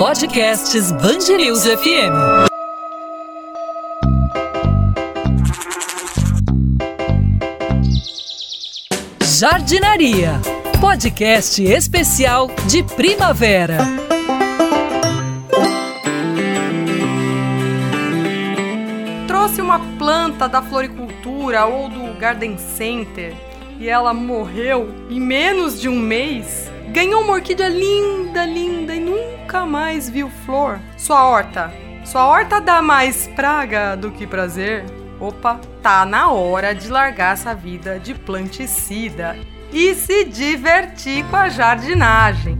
Podcasts Bangerils FM. Jardinaria, podcast especial de primavera. Trouxe uma planta da floricultura ou do garden center e ela morreu em menos de um mês. Ganhou uma orquídea linda, linda e nunca mais viu flor. Sua horta. Sua horta dá mais praga do que prazer. Opa, tá na hora de largar essa vida de planticida e se divertir com a jardinagem.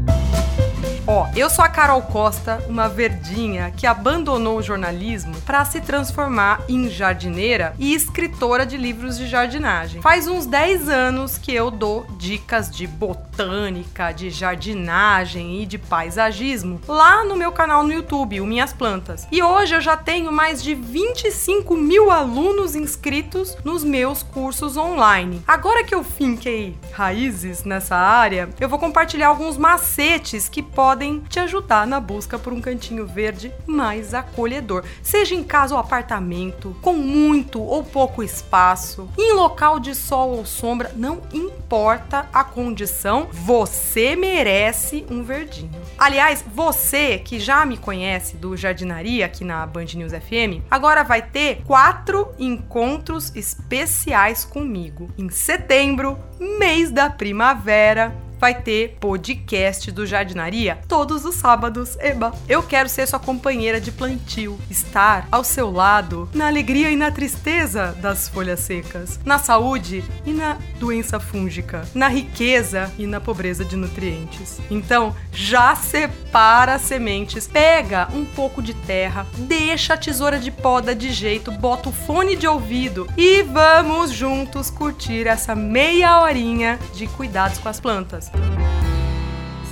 Ó, eu sou a Carol Costa, uma verdinha que abandonou o jornalismo para se transformar em jardineira e escritora de livros de jardinagem. Faz uns 10 anos que eu dou dicas de botânica, de jardinagem e de paisagismo lá no meu canal no YouTube, o Minhas Plantas. E hoje eu já tenho mais de 25 mil alunos inscritos nos meus cursos online. Agora que eu finquei raízes nessa área, eu vou compartilhar alguns macetes que podem podem te ajudar na busca por um cantinho verde mais acolhedor, seja em casa ou apartamento, com muito ou pouco espaço, em local de sol ou sombra, não importa a condição, você merece um verdinho. Aliás, você que já me conhece do Jardinaria aqui na Band News FM, agora vai ter quatro encontros especiais comigo. Em setembro, mês da primavera, vai ter podcast do Jardinaria todos os sábados. Eba, eu quero ser sua companheira de plantio, estar ao seu lado na alegria e na tristeza das folhas secas, na saúde e na doença fúngica, na riqueza e na pobreza de nutrientes. Então, já separa as sementes, pega um pouco de terra, deixa a tesoura de poda de jeito, bota o fone de ouvido e vamos juntos curtir essa meia horinha de cuidados com as plantas.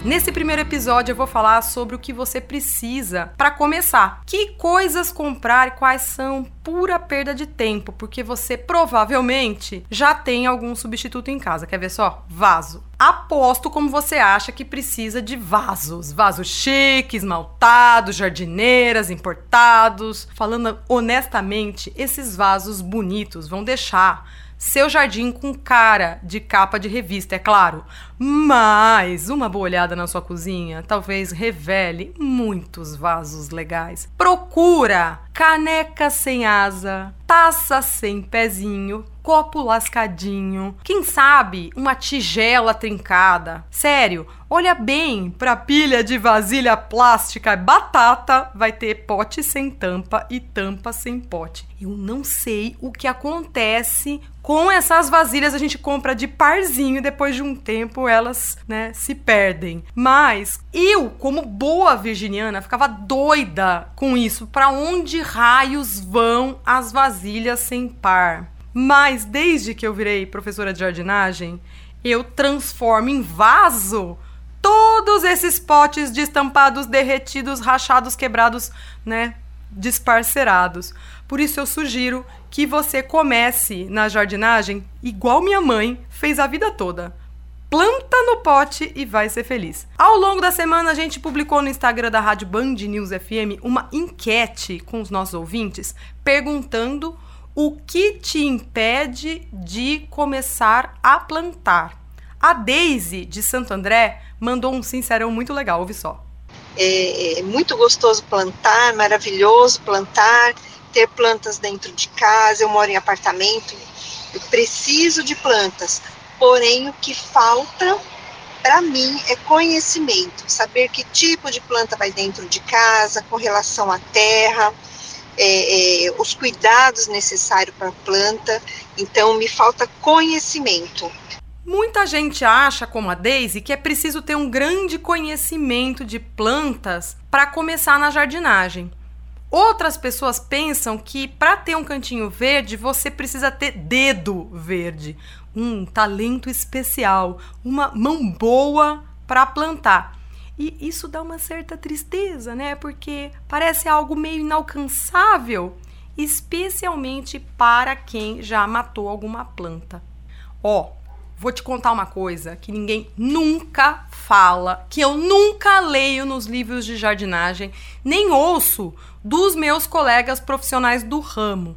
Nesse primeiro episódio eu vou falar sobre o que você precisa para começar. Que coisas comprar e quais são pura perda de tempo, porque você provavelmente já tem algum substituto em casa. Quer ver só? Vaso. Aposto como você acha que precisa de vasos. Vasos chiques, esmaltados, jardineiras, importados. Falando honestamente, esses vasos bonitos vão deixar seu jardim com cara de capa de revista, é claro. Mas uma boa olhada na sua cozinha talvez revele muitos vasos legais. Procura caneca sem asa, taça sem pezinho, copo lascadinho, quem sabe uma tigela trincada. Sério, olha bem para pilha de vasilha plástica, batata vai ter pote sem tampa e tampa sem pote. Eu não sei o que acontece com essas vasilhas a gente compra de parzinho depois de um tempo elas, né, se perdem. Mas eu, como boa virginiana, ficava doida com isso. Para onde raios vão as vasilhas sem par? Mas desde que eu virei professora de jardinagem, eu transformo em vaso todos esses potes de estampados derretidos, rachados, quebrados, né, desparcerados. Por isso eu sugiro que você comece na jardinagem igual minha mãe fez a vida toda. Planta no pote e vai ser feliz. Ao longo da semana, a gente publicou no Instagram da Rádio Band News FM uma enquete com os nossos ouvintes perguntando o que te impede de começar a plantar. A Daisy de Santo André mandou um sincerão muito legal, ouve só. É, é muito gostoso plantar, maravilhoso plantar ter plantas dentro de casa, eu moro em apartamento, eu preciso de plantas. Porém, o que falta para mim é conhecimento, saber que tipo de planta vai dentro de casa, com relação à terra, é, é, os cuidados necessários para a planta. Então, me falta conhecimento. Muita gente acha, como a Daisy, que é preciso ter um grande conhecimento de plantas para começar na jardinagem. Outras pessoas pensam que para ter um cantinho verde você precisa ter dedo verde, um talento especial, uma mão boa para plantar. E isso dá uma certa tristeza, né? Porque parece algo meio inalcançável, especialmente para quem já matou alguma planta. Ó, vou te contar uma coisa que ninguém nunca fala, que eu nunca leio nos livros de jardinagem, nem ouço dos meus colegas profissionais do ramo.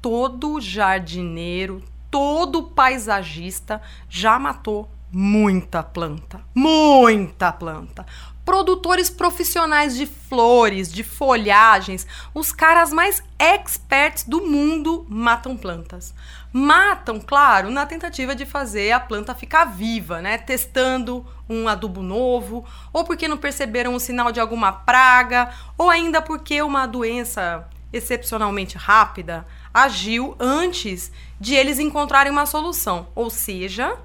Todo jardineiro, todo paisagista já matou muita planta, muita planta. Produtores profissionais de flores, de folhagens, os caras mais experts do mundo matam plantas. Matam, claro, na tentativa de fazer a planta ficar viva, né? Testando um adubo novo, ou porque não perceberam o sinal de alguma praga, ou ainda porque uma doença excepcionalmente rápida agiu antes de eles encontrarem uma solução. Ou seja,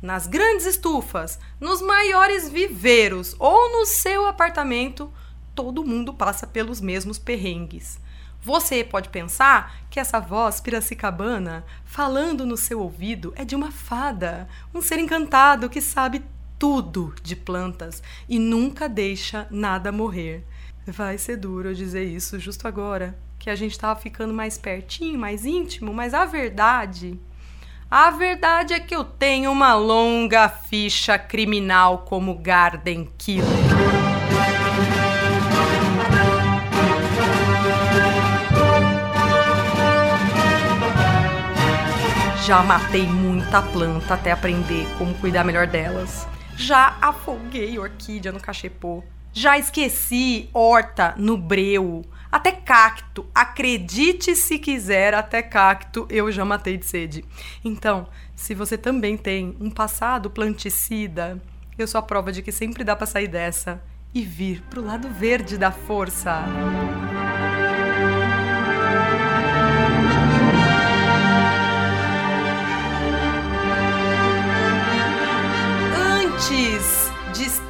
nas grandes estufas, nos maiores viveiros ou no seu apartamento, todo mundo passa pelos mesmos perrengues. Você pode pensar que essa voz piracicabana falando no seu ouvido é de uma fada, um ser encantado que sabe tudo de plantas e nunca deixa nada morrer. Vai ser duro eu dizer isso justo agora, que a gente estava ficando mais pertinho, mais íntimo, mas a verdade a verdade é que eu tenho uma longa ficha criminal como Garden Killer. Já matei muita planta até aprender como cuidar melhor delas. Já afoguei orquídea no cachepô. Já esqueci horta no breu. Até cacto, acredite se quiser, até cacto eu já matei de sede. Então, se você também tem um passado planticida, eu sou a prova de que sempre dá para sair dessa e vir pro lado verde da força. Antes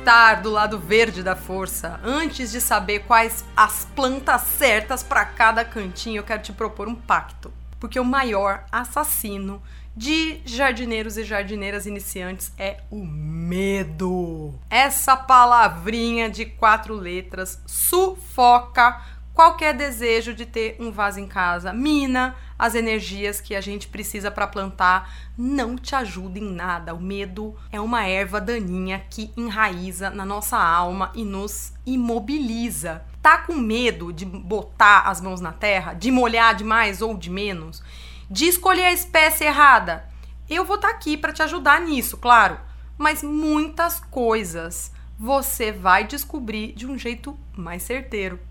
estar do lado verde da força, antes de saber quais as plantas certas para cada cantinho, eu quero te propor um pacto. Porque o maior assassino de jardineiros e jardineiras iniciantes é o medo. Essa palavrinha de quatro letras sufoca qualquer desejo de ter um vaso em casa, mina as energias que a gente precisa para plantar, não te ajuda em nada. O medo é uma erva daninha que enraiza na nossa alma e nos imobiliza. Tá com medo de botar as mãos na terra, de molhar de mais ou de menos, de escolher a espécie errada? Eu vou estar tá aqui para te ajudar nisso, claro, mas muitas coisas você vai descobrir de um jeito mais certeiro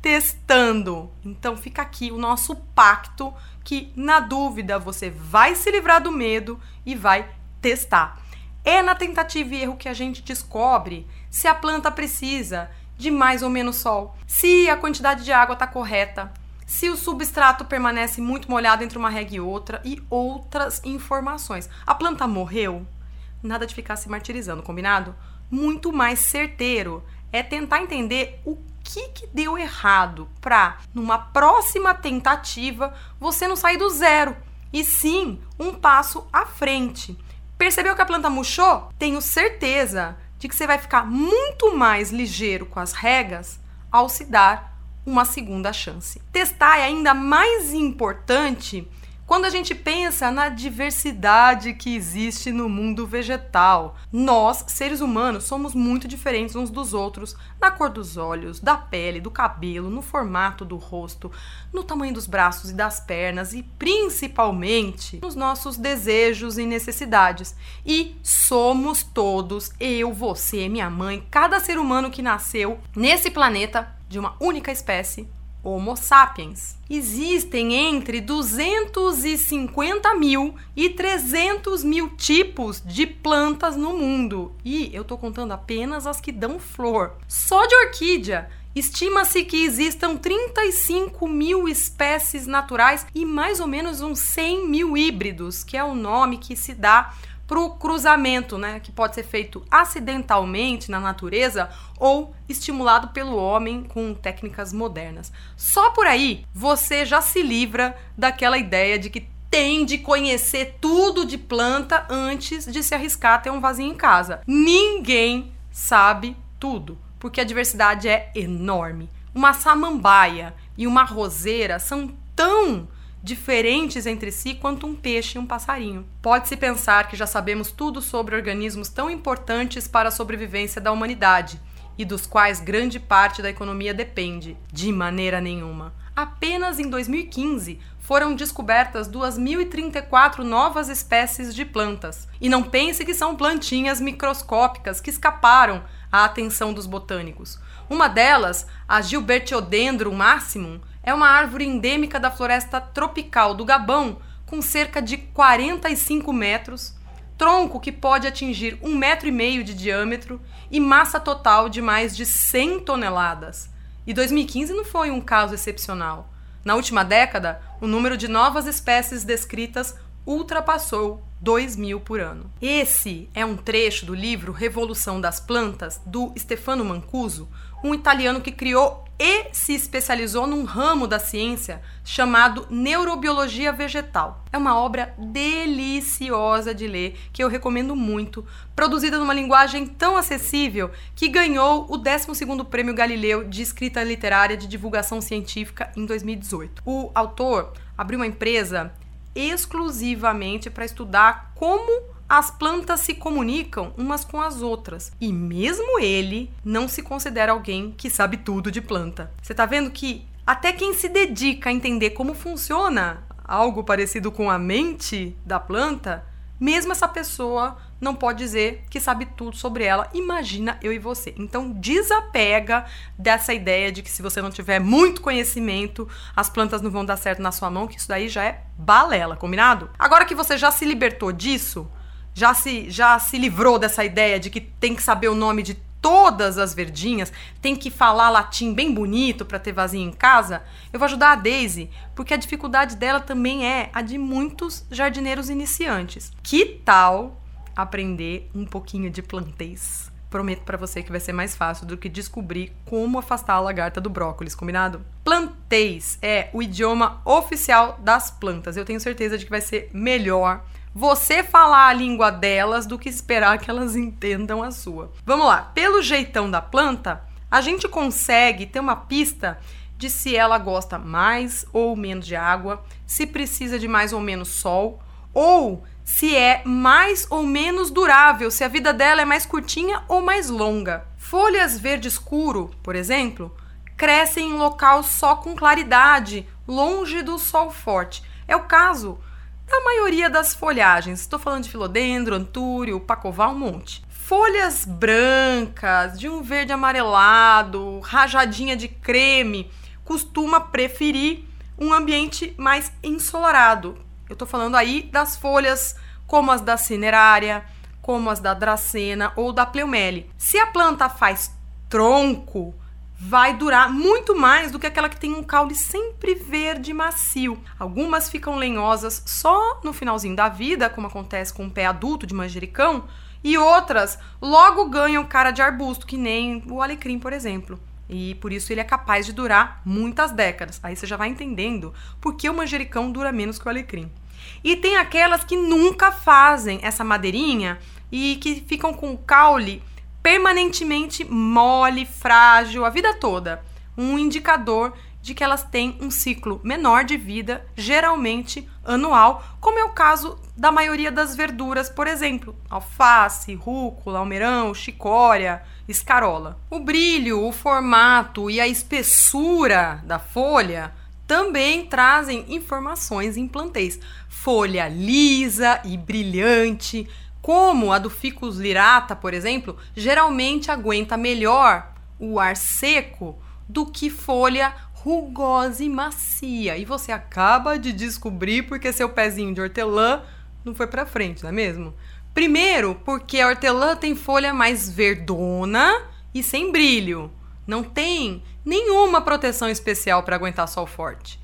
testando. Então fica aqui o nosso pacto que na dúvida você vai se livrar do medo e vai testar. É na tentativa e erro que a gente descobre se a planta precisa de mais ou menos sol, se a quantidade de água está correta, se o substrato permanece muito molhado entre uma rega e outra e outras informações. A planta morreu? Nada de ficar se martirizando, combinado? Muito mais certeiro é tentar entender o que, que deu errado para, numa próxima tentativa, você não sair do zero, e sim um passo à frente. Percebeu que a planta murchou? Tenho certeza de que você vai ficar muito mais ligeiro com as regas ao se dar uma segunda chance. Testar é ainda mais importante quando a gente pensa na diversidade que existe no mundo vegetal, nós, seres humanos, somos muito diferentes uns dos outros na cor dos olhos, da pele, do cabelo, no formato do rosto, no tamanho dos braços e das pernas e principalmente nos nossos desejos e necessidades. E somos todos, eu, você, minha mãe, cada ser humano que nasceu nesse planeta de uma única espécie Homo sapiens. Existem entre 250 mil e 300 mil tipos de plantas no mundo. E eu estou contando apenas as que dão flor. Só de orquídea, Estima-se que existam 35 mil espécies naturais e mais ou menos uns 100 mil híbridos, que é o nome que se dá para o cruzamento, né, que pode ser feito acidentalmente na natureza ou estimulado pelo homem com técnicas modernas. Só por aí você já se livra daquela ideia de que tem de conhecer tudo de planta antes de se arriscar a ter um vasinho em casa. Ninguém sabe tudo, porque a diversidade é enorme. Uma samambaia e uma roseira são tão diferentes entre si quanto um peixe e um passarinho. Pode-se pensar que já sabemos tudo sobre organismos tão importantes para a sobrevivência da humanidade e dos quais grande parte da economia depende. De maneira nenhuma. Apenas em 2015 foram descobertas 2.034 novas espécies de plantas. E não pense que são plantinhas microscópicas que escaparam à atenção dos botânicos. Uma delas, a Gilbertiodendron maximum, é uma árvore endêmica da floresta tropical do Gabão, com cerca de 45 metros, tronco que pode atingir um metro e meio de diâmetro e massa total de mais de 100 toneladas. E 2015 não foi um caso excepcional. Na última década, o número de novas espécies descritas ultrapassou 2 mil por ano. Esse é um trecho do livro Revolução das Plantas, do Stefano Mancuso, um italiano que criou e se especializou num ramo da ciência chamado neurobiologia vegetal. É uma obra deliciosa de ler que eu recomendo muito, produzida numa linguagem tão acessível que ganhou o 12º Prêmio Galileu de Escrita Literária de Divulgação Científica em 2018. O autor abriu uma empresa exclusivamente para estudar como as plantas se comunicam umas com as outras. E mesmo ele não se considera alguém que sabe tudo de planta. Você tá vendo que até quem se dedica a entender como funciona algo parecido com a mente da planta, mesmo essa pessoa não pode dizer que sabe tudo sobre ela. Imagina eu e você. Então desapega dessa ideia de que se você não tiver muito conhecimento, as plantas não vão dar certo na sua mão, que isso daí já é balela, combinado? Agora que você já se libertou disso, já se, já se livrou dessa ideia de que tem que saber o nome de todas as verdinhas, tem que falar latim bem bonito para ter vasinho em casa, eu vou ajudar a Daisy, porque a dificuldade dela também é a de muitos jardineiros iniciantes. Que tal aprender um pouquinho de plantês? Prometo para você que vai ser mais fácil do que descobrir como afastar a lagarta do brócolis, combinado? Plantês é o idioma oficial das plantas. Eu tenho certeza de que vai ser melhor você falar a língua delas do que esperar que elas entendam a sua. Vamos lá, pelo jeitão da planta, a gente consegue ter uma pista de se ela gosta mais ou menos de água, se precisa de mais ou menos sol, ou se é mais ou menos durável, se a vida dela é mais curtinha ou mais longa. Folhas verde escuro, por exemplo, crescem em local só com claridade, longe do sol forte. É o caso da maioria das folhagens. Estou falando de filodendro, antúrio, pacová, um monte. Folhas brancas, de um verde amarelado, rajadinha de creme, costuma preferir um ambiente mais ensolarado. Eu estou falando aí das folhas como as da cinerária, como as da dracena ou da pleumele. Se a planta faz tronco, vai durar muito mais do que aquela que tem um caule sempre verde macio. Algumas ficam lenhosas só no finalzinho da vida, como acontece com o pé adulto de manjericão, e outras logo ganham cara de arbusto, que nem o alecrim, por exemplo. E por isso ele é capaz de durar muitas décadas. Aí você já vai entendendo por que o manjericão dura menos que o alecrim. E tem aquelas que nunca fazem essa madeirinha e que ficam com o caule permanentemente mole, frágil, a vida toda. Um indicador de que elas têm um ciclo menor de vida, geralmente anual, como é o caso da maioria das verduras, por exemplo, alface, rúcula, almeirão, chicória, escarola. O brilho, o formato e a espessura da folha também trazem informações em plantéis. Folha lisa e brilhante, como a do Ficus lirata, por exemplo, geralmente aguenta melhor o ar seco do que folha rugosa e macia. E você acaba de descobrir porque seu pezinho de hortelã não foi para frente, não é mesmo? Primeiro, porque a hortelã tem folha mais verdona e sem brilho. Não tem nenhuma proteção especial para aguentar sol forte.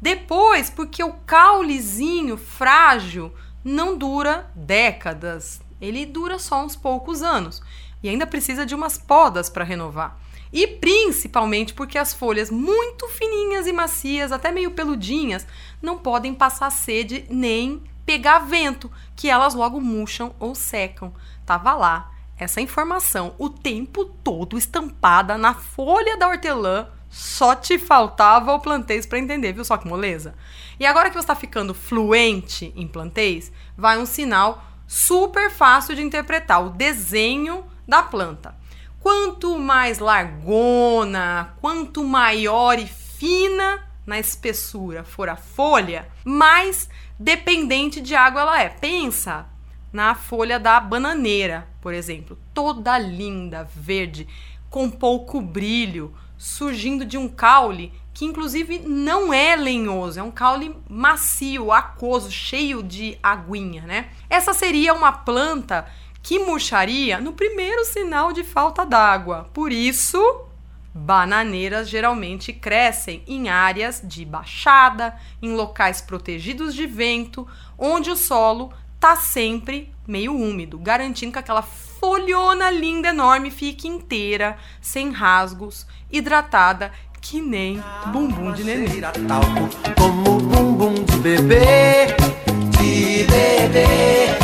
Depois, porque o caulezinho frágil não dura décadas, ele dura só uns poucos anos e ainda precisa de umas podas para renovar. E principalmente porque as folhas muito fininhas e macias, até meio peludinhas, não podem passar sede nem pegar vento, que elas logo murcham ou secam. Tava lá essa informação o tempo todo estampada na folha da hortelã Só te faltava o plantês para entender, viu só que moleza? E agora que você está ficando fluente em plantês, vai um sinal super fácil de interpretar, o desenho da planta. Quanto mais largona, quanto maior e fina na espessura for a folha, mais dependente de água ela é. Pensa na folha da bananeira, por exemplo, toda linda, verde, com pouco brilho, surgindo de um caule que inclusive não é lenhoso, é um caule macio, aquoso, cheio de aguinha, né? Essa seria uma planta que murcharia no primeiro sinal de falta d'água. Por isso, bananeiras geralmente crescem em áreas de baixada, em locais protegidos de vento, onde o solo tá sempre meio úmido, garantindo que aquela folhona linda enorme fique inteira, sem rasgos, hidratada que nem bumbum de neném. Como bumbum de bebê, de bebê.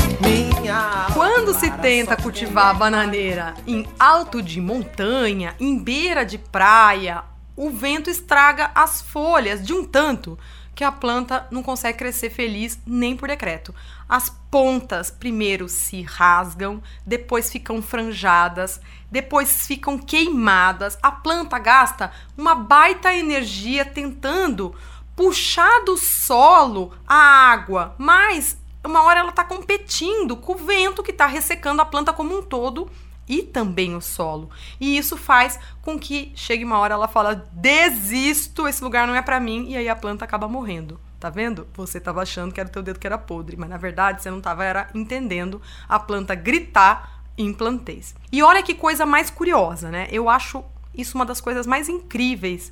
Quando se tenta cultivar a bananeira em alto de montanha, em beira de praia, o vento estraga as folhas de um tanto que a planta não consegue crescer feliz nem por decreto. As pontas primeiro se rasgam, depois ficam franjadas, depois ficam queimadas. A planta gasta uma baita energia tentando puxar do solo a água, mas uma hora ela está competindo com o vento que está ressecando a planta como um todo e também o solo. E isso faz com que chegue uma hora ela fala: "Desisto, esse lugar não é para mim", e aí a planta acaba morrendo. Tá vendo? Você estava achando que era o teu dedo que era podre, mas na verdade você não estava era entendendo a planta gritar em plantês. E olha que coisa mais curiosa, né? Eu acho isso uma das coisas mais incríveis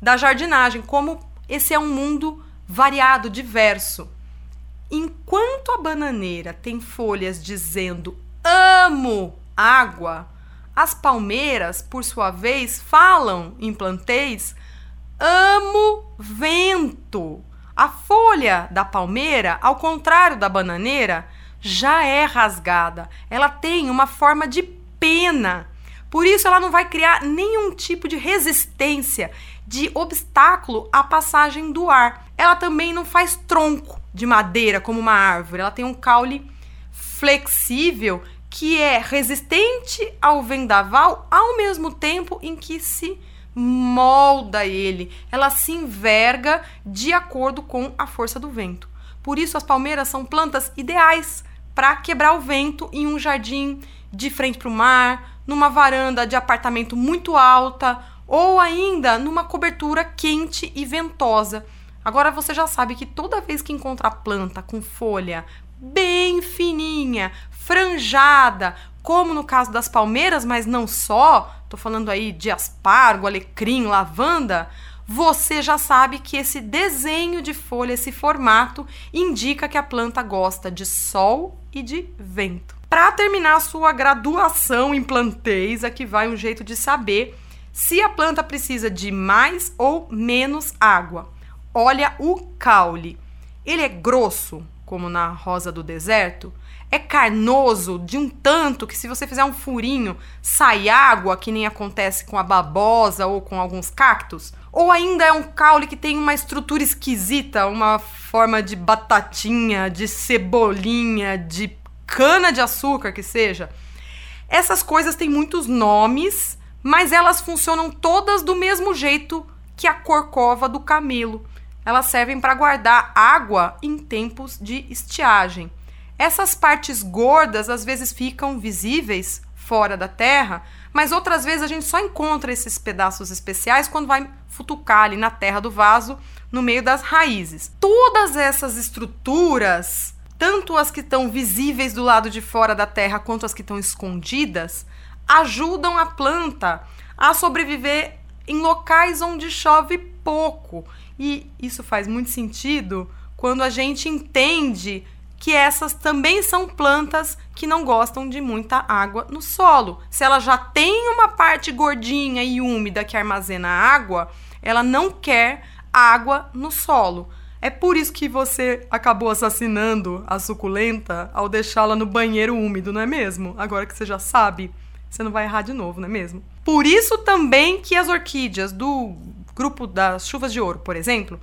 da jardinagem, como esse é um mundo variado, diverso. Enquanto a bananeira tem folhas dizendo amo água, as palmeiras, por sua vez, falam em plantês amo vento. A folha da palmeira, ao contrário da bananeira, já é rasgada. Ela tem uma forma de pena. Por isso, ela não vai criar nenhum tipo de resistência, de obstáculo à passagem do ar. Ela também não faz tronco de madeira como uma árvore. Ela tem um caule flexível que é resistente ao vendaval ao mesmo tempo em que se molda ele. Ela se enverga de acordo com a força do vento. Por isso as palmeiras são plantas ideais para quebrar o vento em um jardim de frente para o mar, numa varanda de apartamento muito alta ou ainda numa cobertura quente e ventosa. Agora você já sabe que toda vez que encontra planta com folha bem fininha, franjada, como no caso das palmeiras, mas não só, tô falando aí de aspargo, alecrim, lavanda, você já sabe que esse desenho de folha, esse formato, indica que a planta gosta de sol e de vento. Para terminar a sua graduação em plantês, aqui vai um jeito de saber se a planta precisa de mais ou menos água. Olha o caule. Ele é grosso, como na rosa do deserto? É carnoso de um tanto que se você fizer um furinho, sai água, que nem acontece com a babosa ou com alguns cactos? Ou ainda é um caule que tem uma estrutura esquisita, uma forma de batatinha, de cebolinha, de cana de açúcar que seja? Essas coisas têm muitos nomes, mas elas funcionam todas do mesmo jeito que a corcova do camelo elas servem para guardar água em tempos de estiagem. Essas partes gordas às vezes ficam visíveis fora da terra, mas outras vezes a gente só encontra esses pedaços especiais quando vai futucar ali na terra do vaso, no meio das raízes. Todas essas estruturas, tanto as que estão visíveis do lado de fora da terra quanto as que estão escondidas, ajudam a planta a sobreviver em locais onde chove pouco e isso faz muito sentido quando a gente entende que essas também são plantas que não gostam de muita água no solo. Se ela já tem uma parte gordinha e úmida que armazena água, ela não quer água no solo. É por isso que você acabou assassinando a suculenta ao deixá-la no banheiro úmido, não é mesmo? Agora que você já sabe. você não vai errar de novo, não é mesmo? Por isso também que as orquídeas do grupo das chuvas de ouro, por exemplo,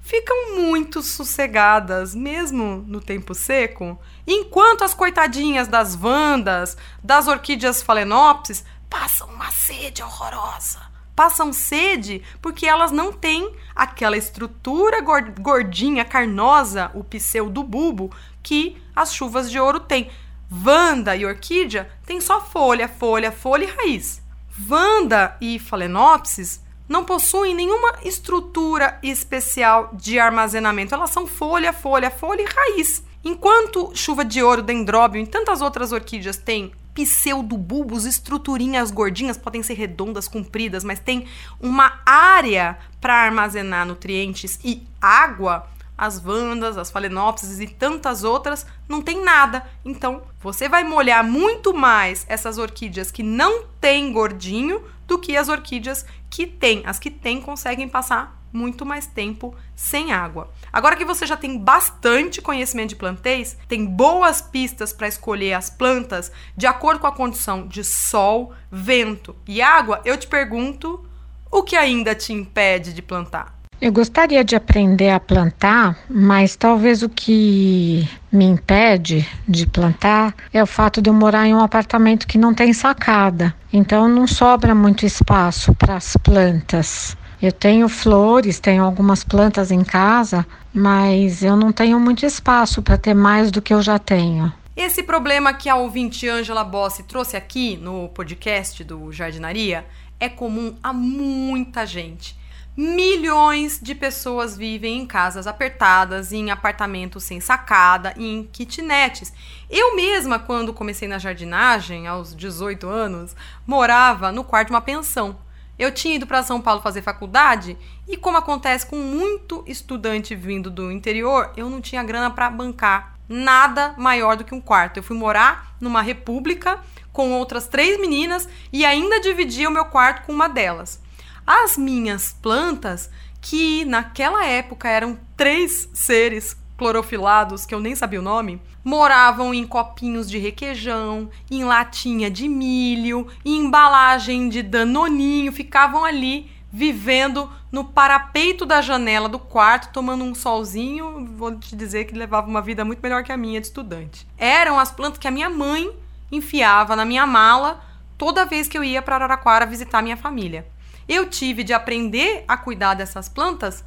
ficam muito sossegadas, mesmo no tempo seco, enquanto as coitadinhas das vandas, das orquídeas falenopsis, passam uma sede horrorosa. Passam sede porque elas não têm aquela estrutura gordinha, carnosa, o pseudo bulbo, que as chuvas de ouro têm. Vanda e orquídea têm só folha, folha, folha e raiz. Vanda e Phalaenopsis não possuem nenhuma estrutura especial de armazenamento. Elas são folha, folha, folha e raiz. Enquanto chuva de ouro, dendróbio e tantas outras orquídeas têm pseudobulbos, estruturinhas gordinhas, podem ser redondas, compridas, mas tem uma área para armazenar nutrientes e água, as vandas, as falenopsis e tantas outras, não tem nada. Então, você vai molhar muito mais essas orquídeas que não têm gordinho do que as orquídeas que têm. As que têm conseguem passar muito mais tempo sem água. Agora que você já tem bastante conhecimento de plantéis, tem boas pistas para escolher as plantas de acordo com a condição de sol, vento e água, eu te pergunto: o que ainda te impede de plantar? Eu gostaria de aprender a plantar, mas talvez o que me impede de plantar é o fato de eu morar em um apartamento que não tem sacada. Então não sobra muito espaço para as plantas. Eu tenho flores, tenho algumas plantas em casa, mas eu não tenho muito espaço para ter mais do que eu já tenho. Esse problema que a ouvinte Angela Bossi trouxe aqui no podcast do Jardinaria é comum a muita gente. Milhões de pessoas vivem em casas apertadas, em apartamentos sem sacada, em kitnets. Eu mesma, quando comecei na jardinagem, aos 18 anos, morava no quarto de uma pensão. Eu tinha ido para São Paulo fazer faculdade e, como acontece com muito estudante vindo do interior, eu não tinha grana para bancar nada maior do que um quarto. Eu fui morar numa república com outras três meninas e ainda dividia o meu quarto com uma delas. As minhas plantas, que naquela época eram três seres clorofilados, que eu nem sabia o nome, moravam em copinhos de requeijão, em latinha de milho, em embalagem de danoninho, ficavam ali vivendo no parapeito da janela do quarto, tomando um solzinho. Vou te dizer que levava uma vida muito melhor que a minha de estudante. Eram as plantas que a minha mãe enfiava na minha mala toda vez que eu ia para Araraquara visitar minha família eu tive de aprender a cuidar dessas plantas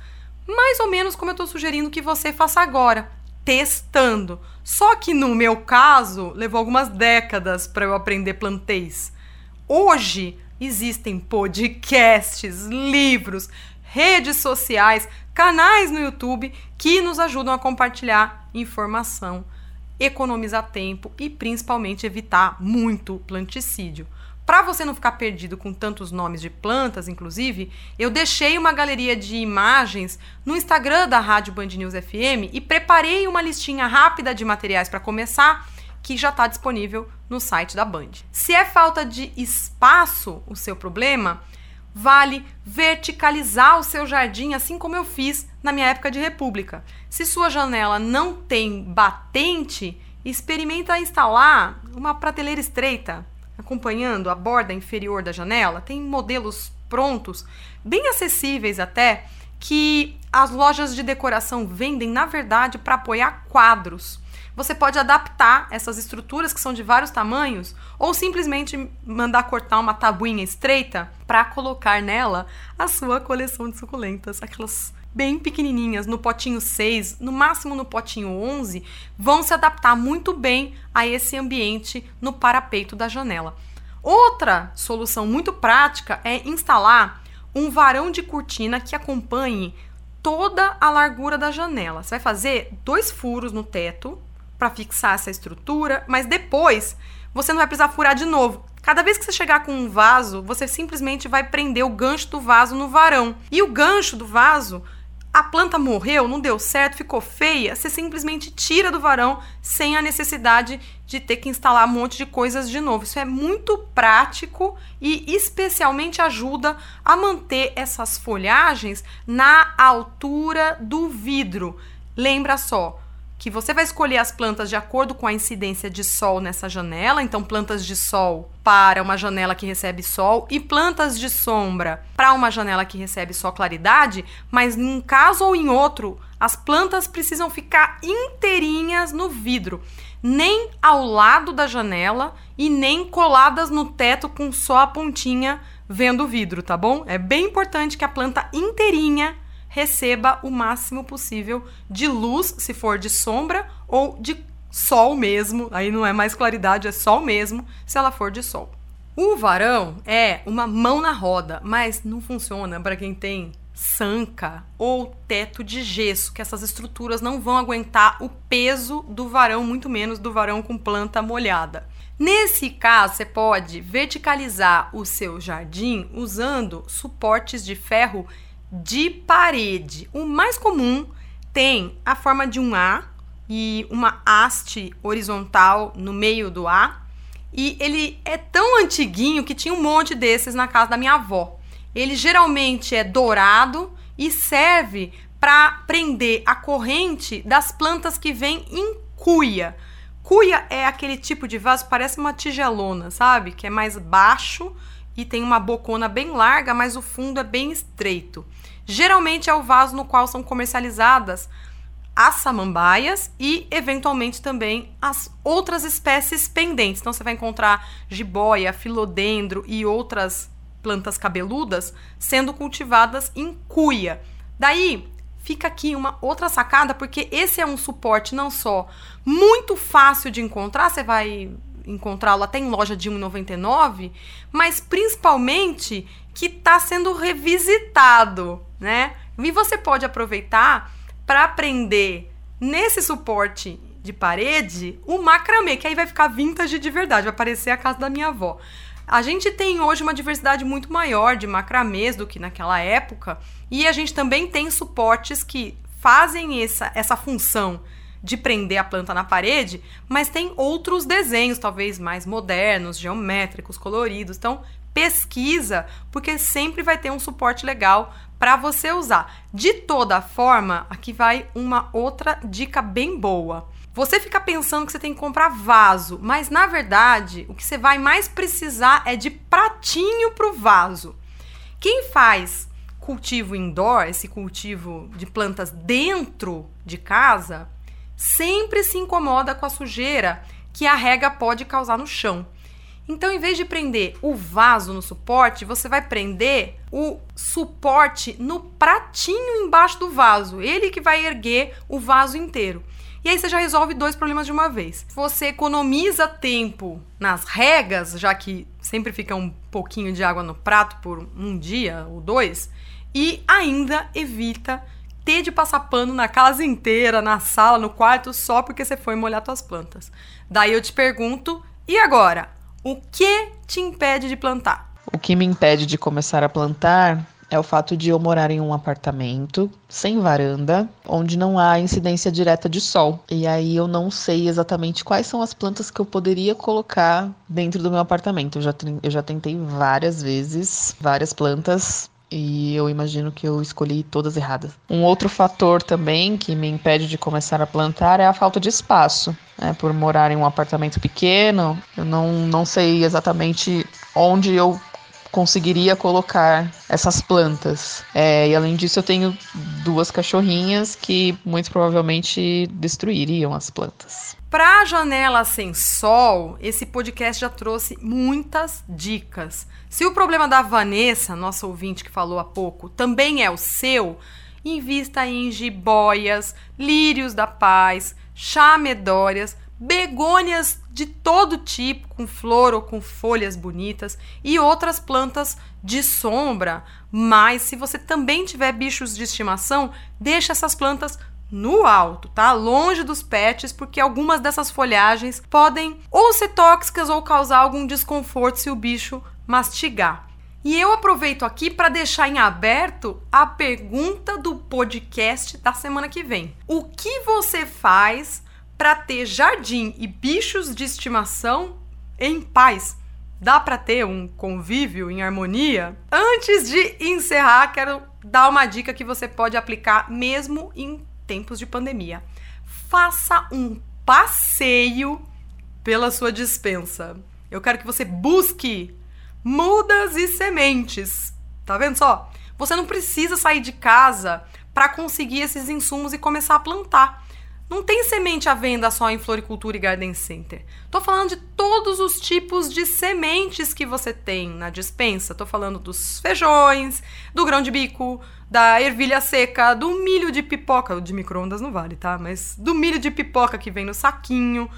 mais ou menos como eu estou sugerindo que você faça agora, testando. Só que no meu caso, levou algumas décadas para eu aprender plantês. Hoje existem podcasts, livros, redes sociais, canais no YouTube que nos ajudam a compartilhar informação, economizar tempo e principalmente evitar muito planticídio. Para você não ficar perdido com tantos nomes de plantas, inclusive, eu deixei uma galeria de imagens no Instagram da Rádio Band News FM e preparei uma listinha rápida de materiais para começar, que já está disponível no site da Band. Se é falta de espaço o seu problema, vale verticalizar o seu jardim, assim como eu fiz na minha época de república. Se sua janela não tem batente, experimenta instalar uma prateleira estreita acompanhando a borda inferior da janela, tem modelos prontos, bem acessíveis até, que as lojas de decoração vendem, na verdade, para apoiar quadros. Você pode adaptar essas estruturas que são de vários tamanhos ou simplesmente mandar cortar uma tabuinha estreita para colocar nela a sua coleção de suculentas, aquelas bem pequenininhas, no potinho 6, no máximo no potinho 11, vão se adaptar muito bem a esse ambiente no parapeito da janela. Outra solução muito prática é instalar um varão de cortina que acompanhe toda a largura da janela. Você vai fazer dois furos no teto para fixar essa estrutura, mas depois você não vai precisar furar de novo. Cada vez que você chegar com um vaso, você simplesmente vai prender o gancho do vaso no varão. E o gancho do vaso a planta morreu, não deu certo, ficou feia, você simplesmente tira do varão sem a necessidade de ter que instalar um monte de coisas de novo. Isso é muito prático e especialmente ajuda a manter essas folhagens na altura do vidro. Lembra só, que você vai escolher as plantas de acordo com a incidência de sol nessa janela, então plantas de sol para uma janela que recebe sol e plantas de sombra para uma janela que recebe só claridade, mas em um caso ou em outro, as plantas precisam ficar inteirinhas no vidro, nem ao lado da janela e nem coladas no teto com só a pontinha vendo o vidro, tá bom? É bem importante que a planta inteirinha receba o máximo possível de luz, se for de sombra, ou de sol mesmo. Aí não é mais claridade, é sol mesmo, se ela for de sol. O varão é uma mão na roda, mas não funciona para quem tem sanca ou teto de gesso, que essas estruturas não vão aguentar o peso do varão, muito menos do varão com planta molhada. Nesse caso, você pode verticalizar o seu jardim usando suportes de ferro de parede. O mais comum tem a forma de um A e uma haste horizontal no meio do A. E ele é tão antiguinho que tinha um monte desses na casa da minha avó. Ele geralmente é dourado e serve para prender a corrente das plantas que vêm em cuia. Cuia é aquele tipo de vaso, parece uma tigelona, sabe? Que é mais baixo e tem uma bocona bem larga, mas o fundo é bem estreito. Geralmente é o vaso no qual são comercializadas as samambaias e, eventualmente, também as outras espécies pendentes. Então, você vai encontrar jiboia, filodendro e outras plantas cabeludas sendo cultivadas em cuia. Daí, fica aqui uma outra sacada, porque esse é um suporte não só muito fácil de encontrar, você vai encontrá-lo até em loja de 1,99, mas principalmente que está sendo revisitado, né? E você pode aproveitar para aprender nesse suporte de parede o macramê, que aí vai ficar vintage de verdade, vai parecer a casa da minha avó. A gente tem hoje uma diversidade muito maior de macramês do que naquela época, e a gente também tem suportes que fazem essa, essa função de prender a planta na parede, mas tem outros desenhos, talvez mais modernos, geométricos, coloridos. Então, pesquisa, porque sempre vai ter um suporte legal para você usar. De toda forma, aqui vai uma outra dica bem boa. Você fica pensando que você tem que comprar vaso, mas na verdade, o que você vai mais precisar é de pratinho para o vaso. Quem faz cultivo indoor, esse cultivo de plantas dentro de casa, sempre se incomoda com a sujeira que a rega pode causar no chão. Então, em vez de prender o vaso no suporte, você vai prender o suporte no pratinho embaixo do vaso. Ele que vai erguer o vaso inteiro. E aí você já resolve dois problemas de uma vez. Você economiza tempo nas regas, já que sempre fica um pouquinho de água no prato por um dia ou dois, e ainda evita ter de passar pano na casa inteira, na sala, no quarto, só porque você foi molhar suas plantas. Daí eu te pergunto, e agora? O que te impede de plantar? O que me impede de começar a plantar é o fato de eu morar em um apartamento sem varanda, onde não há incidência direta de sol. E aí eu não sei exatamente quais são as plantas que eu poderia colocar dentro do meu apartamento. Eu já, eu já tentei várias vezes, várias plantas, e eu imagino que eu escolhi todas erradas. Um outro fator também que me impede de começar a plantar é a falta de espaço. É, por morar em um apartamento pequeno, eu não, não sei exatamente onde eu conseguiria colocar essas plantas. É, e além disso, eu tenho duas cachorrinhas que muito provavelmente destruiriam as plantas. Para a janela sem sol, esse podcast já trouxe muitas dicas. Se o problema da Vanessa, nossa ouvinte que falou há pouco, também é o seu, invista em jiboias, lírios da paz, chamedórias, begônias de todo tipo, com flor ou com folhas bonitas e outras plantas de sombra. Mas se você também tiver bichos de estimação, deixe essas plantas no alto, tá? Longe dos pets, porque algumas dessas folhagens podem ou ser tóxicas ou causar algum desconforto se o bicho mastigar. E eu aproveito aqui para deixar em aberto a pergunta do podcast da semana que vem. O que você faz para ter jardim e bichos de estimação em paz? Dá para ter um convívio em harmonia? Antes de encerrar, quero dar uma dica que você pode aplicar mesmo em tempos de pandemia. faça um passeio pela sua dispensa. Eu quero que você busque mudas e sementes. Tá vendo só? Você não precisa sair de casa para conseguir esses insumos e começar a plantar. Não tem semente à venda só em Floricultura e Garden Center. Tô falando de todos os tipos de sementes que você tem na dispensa. Tô falando dos feijões, do grão de bico, da ervilha seca, do milho de pipoca, de micro-ondas não vale, tá? Mas do milho de pipoca que vem no saquinho,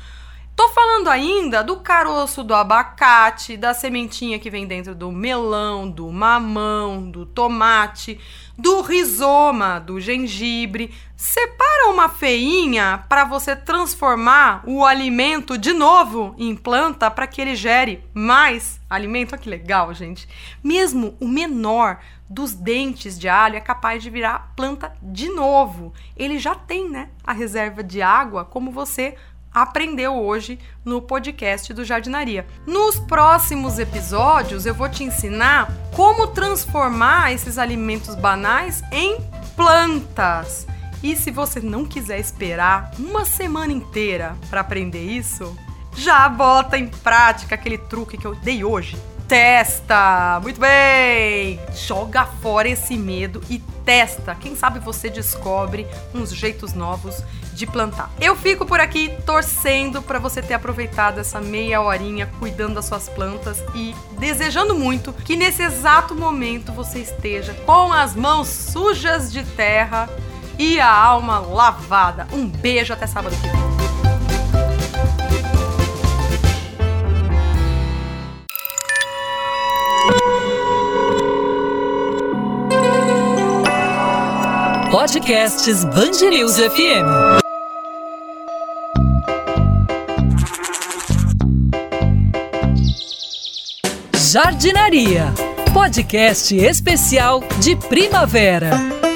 Tô falando ainda do caroço do abacate, da sementinha que vem dentro do melão, do mamão, do tomate, do rizoma, do gengibre. Separa uma feinha para você transformar o alimento de novo em planta para que ele gere mais alimento. Olha que legal, gente. Mesmo o menor dos dentes de alho é capaz de virar planta de novo. Ele já tem, né, a reserva de água como você aprendeu hoje no podcast do Jardinaria. Nos próximos episódios eu vou te ensinar como transformar esses alimentos banais em plantas. E se você não quiser esperar uma semana inteira para aprender isso, já bota em prática aquele truque que eu dei hoje. Testa! Muito bem! Joga fora esse medo e testa. Quem sabe você descobre uns jeitos novos de plantar. Eu fico por aqui torcendo para você ter aproveitado essa meia horinha cuidando das suas plantas e desejando muito que nesse exato momento você esteja com as mãos sujas de terra e a alma lavada. Um beijo até sábado que vem. Podcasts Bangerils FM. Jardinaria, podcast especial de primavera.